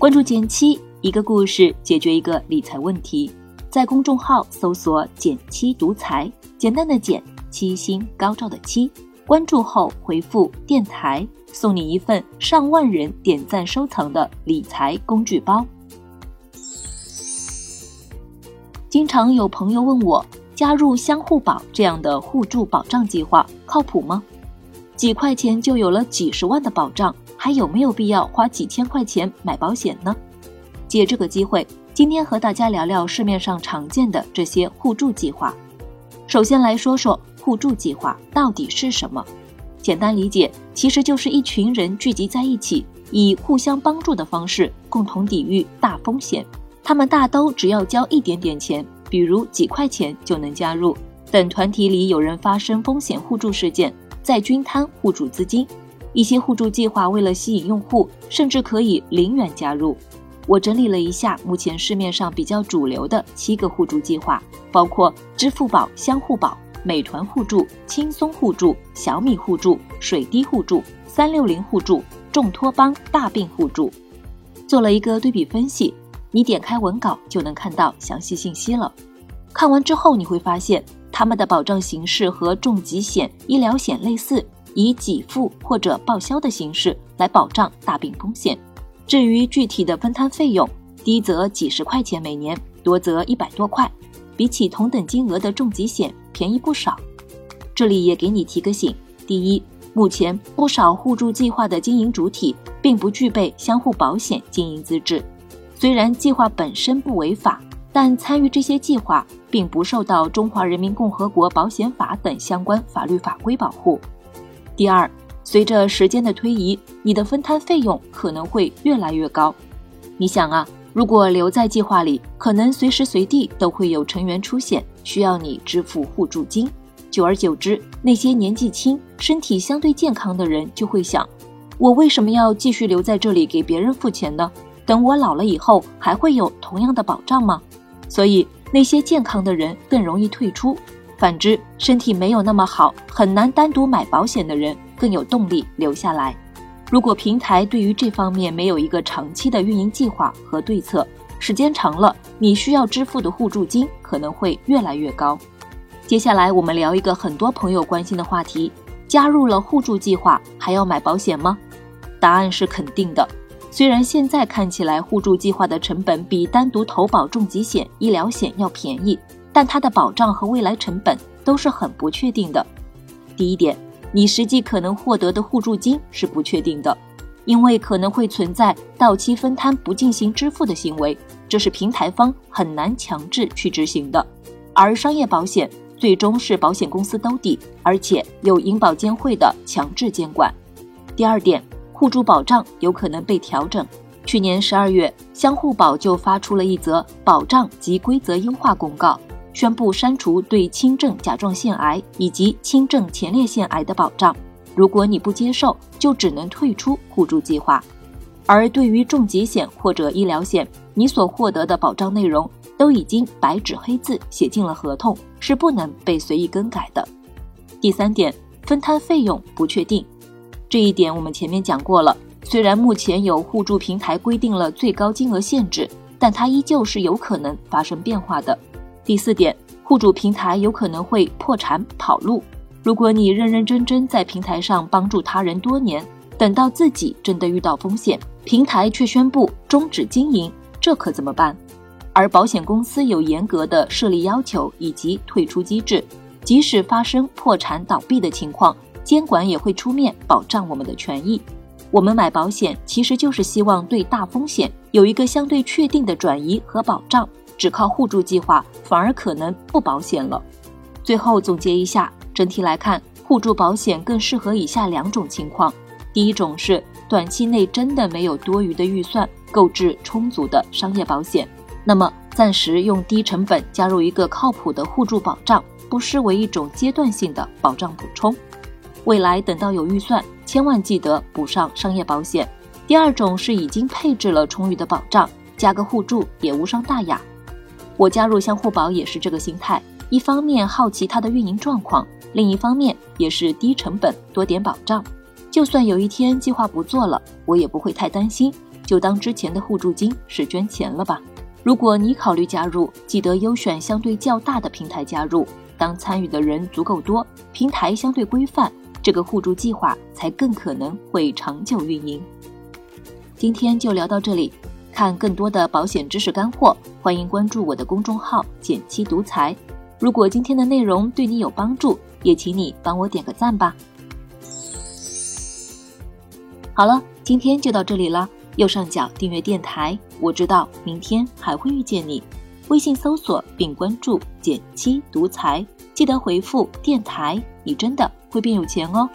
关注减七，一个故事解决一个理财问题。在公众号搜索“减七独裁，简单的减，七星高照的七。关注后回复“电台”，送你一份上万人点赞收藏的理财工具包。经常有朋友问我，加入相互保这样的互助保障计划靠谱吗？几块钱就有了几十万的保障，还有没有必要花几千块钱买保险呢？借这个机会，今天和大家聊聊市面上常见的这些互助计划。首先来说说互助计划到底是什么？简单理解，其实就是一群人聚集在一起，以互相帮助的方式，共同抵御大风险。他们大都只要交一点点钱，比如几块钱就能加入。等团体里有人发生风险互助事件，再均摊互助资金。一些互助计划为了吸引用户，甚至可以零元加入。我整理了一下目前市面上比较主流的七个互助计划，包括支付宝相互保、美团互助、轻松互助、小米互助、水滴互助、三六零互助、众托邦大病互助，做了一个对比分析。你点开文稿就能看到详细信息了。看完之后，你会发现他们的保障形式和重疾险、医疗险类似，以给付或者报销的形式来保障大病风险。至于具体的分摊费用，低则几十块钱每年，多则一百多块，比起同等金额的重疾险便宜不少。这里也给你提个醒：第一，目前不少互助计划的经营主体并不具备相互保险经营资质。虽然计划本身不违法，但参与这些计划并不受到《中华人民共和国保险法》等相关法律法规保护。第二，随着时间的推移，你的分摊费用可能会越来越高。你想啊，如果留在计划里，可能随时随地都会有成员出现需要你支付互助金。久而久之，那些年纪轻、身体相对健康的人就会想：我为什么要继续留在这里给别人付钱呢？等我老了以后，还会有同样的保障吗？所以那些健康的人更容易退出，反之，身体没有那么好，很难单独买保险的人更有动力留下来。如果平台对于这方面没有一个长期的运营计划和对策，时间长了，你需要支付的互助金可能会越来越高。接下来我们聊一个很多朋友关心的话题：加入了互助计划还要买保险吗？答案是肯定的。虽然现在看起来互助计划的成本比单独投保重疾险、医疗险要便宜，但它的保障和未来成本都是很不确定的。第一点，你实际可能获得的互助金是不确定的，因为可能会存在到期分摊不进行支付的行为，这是平台方很难强制去执行的。而商业保险最终是保险公司兜底，而且有银保监会的强制监管。第二点。互助保障有可能被调整。去年十二月，相互保就发出了一则保障及规则优化公告，宣布删除对轻症甲状腺癌以及轻症前列腺癌的保障。如果你不接受，就只能退出互助计划。而对于重疾险或者医疗险，你所获得的保障内容都已经白纸黑字写进了合同，是不能被随意更改的。第三点，分摊费用不确定。这一点我们前面讲过了。虽然目前有互助平台规定了最高金额限制，但它依旧是有可能发生变化的。第四点，互助平台有可能会破产跑路。如果你认认真真在平台上帮助他人多年，等到自己真的遇到风险，平台却宣布终止经营，这可怎么办？而保险公司有严格的设立要求以及退出机制，即使发生破产倒闭的情况。监管也会出面保障我们的权益。我们买保险其实就是希望对大风险有一个相对确定的转移和保障。只靠互助计划反而可能不保险了。最后总结一下，整体来看，互助保险更适合以下两种情况：第一种是短期内真的没有多余的预算购置充足的商业保险，那么暂时用低成本加入一个靠谱的互助保障，不失为一种阶段性的保障补充。未来等到有预算，千万记得补上商业保险。第二种是已经配置了充裕的保障，加个互助也无伤大雅。我加入相互保也是这个心态，一方面好奇它的运营状况，另一方面也是低成本多点保障。就算有一天计划不做了，我也不会太担心，就当之前的互助金是捐钱了吧。如果你考虑加入，记得优选相对较大的平台加入。当参与的人足够多，平台相对规范，这个互助计划才更可能会长久运营。今天就聊到这里，看更多的保险知识干货，欢迎关注我的公众号“减七独裁”。如果今天的内容对你有帮助，也请你帮我点个赞吧。好了，今天就到这里了。右上角订阅电台，我知道明天还会遇见你。微信搜索并关注“减七独裁”，记得回复“电台”，你真的会变有钱哦。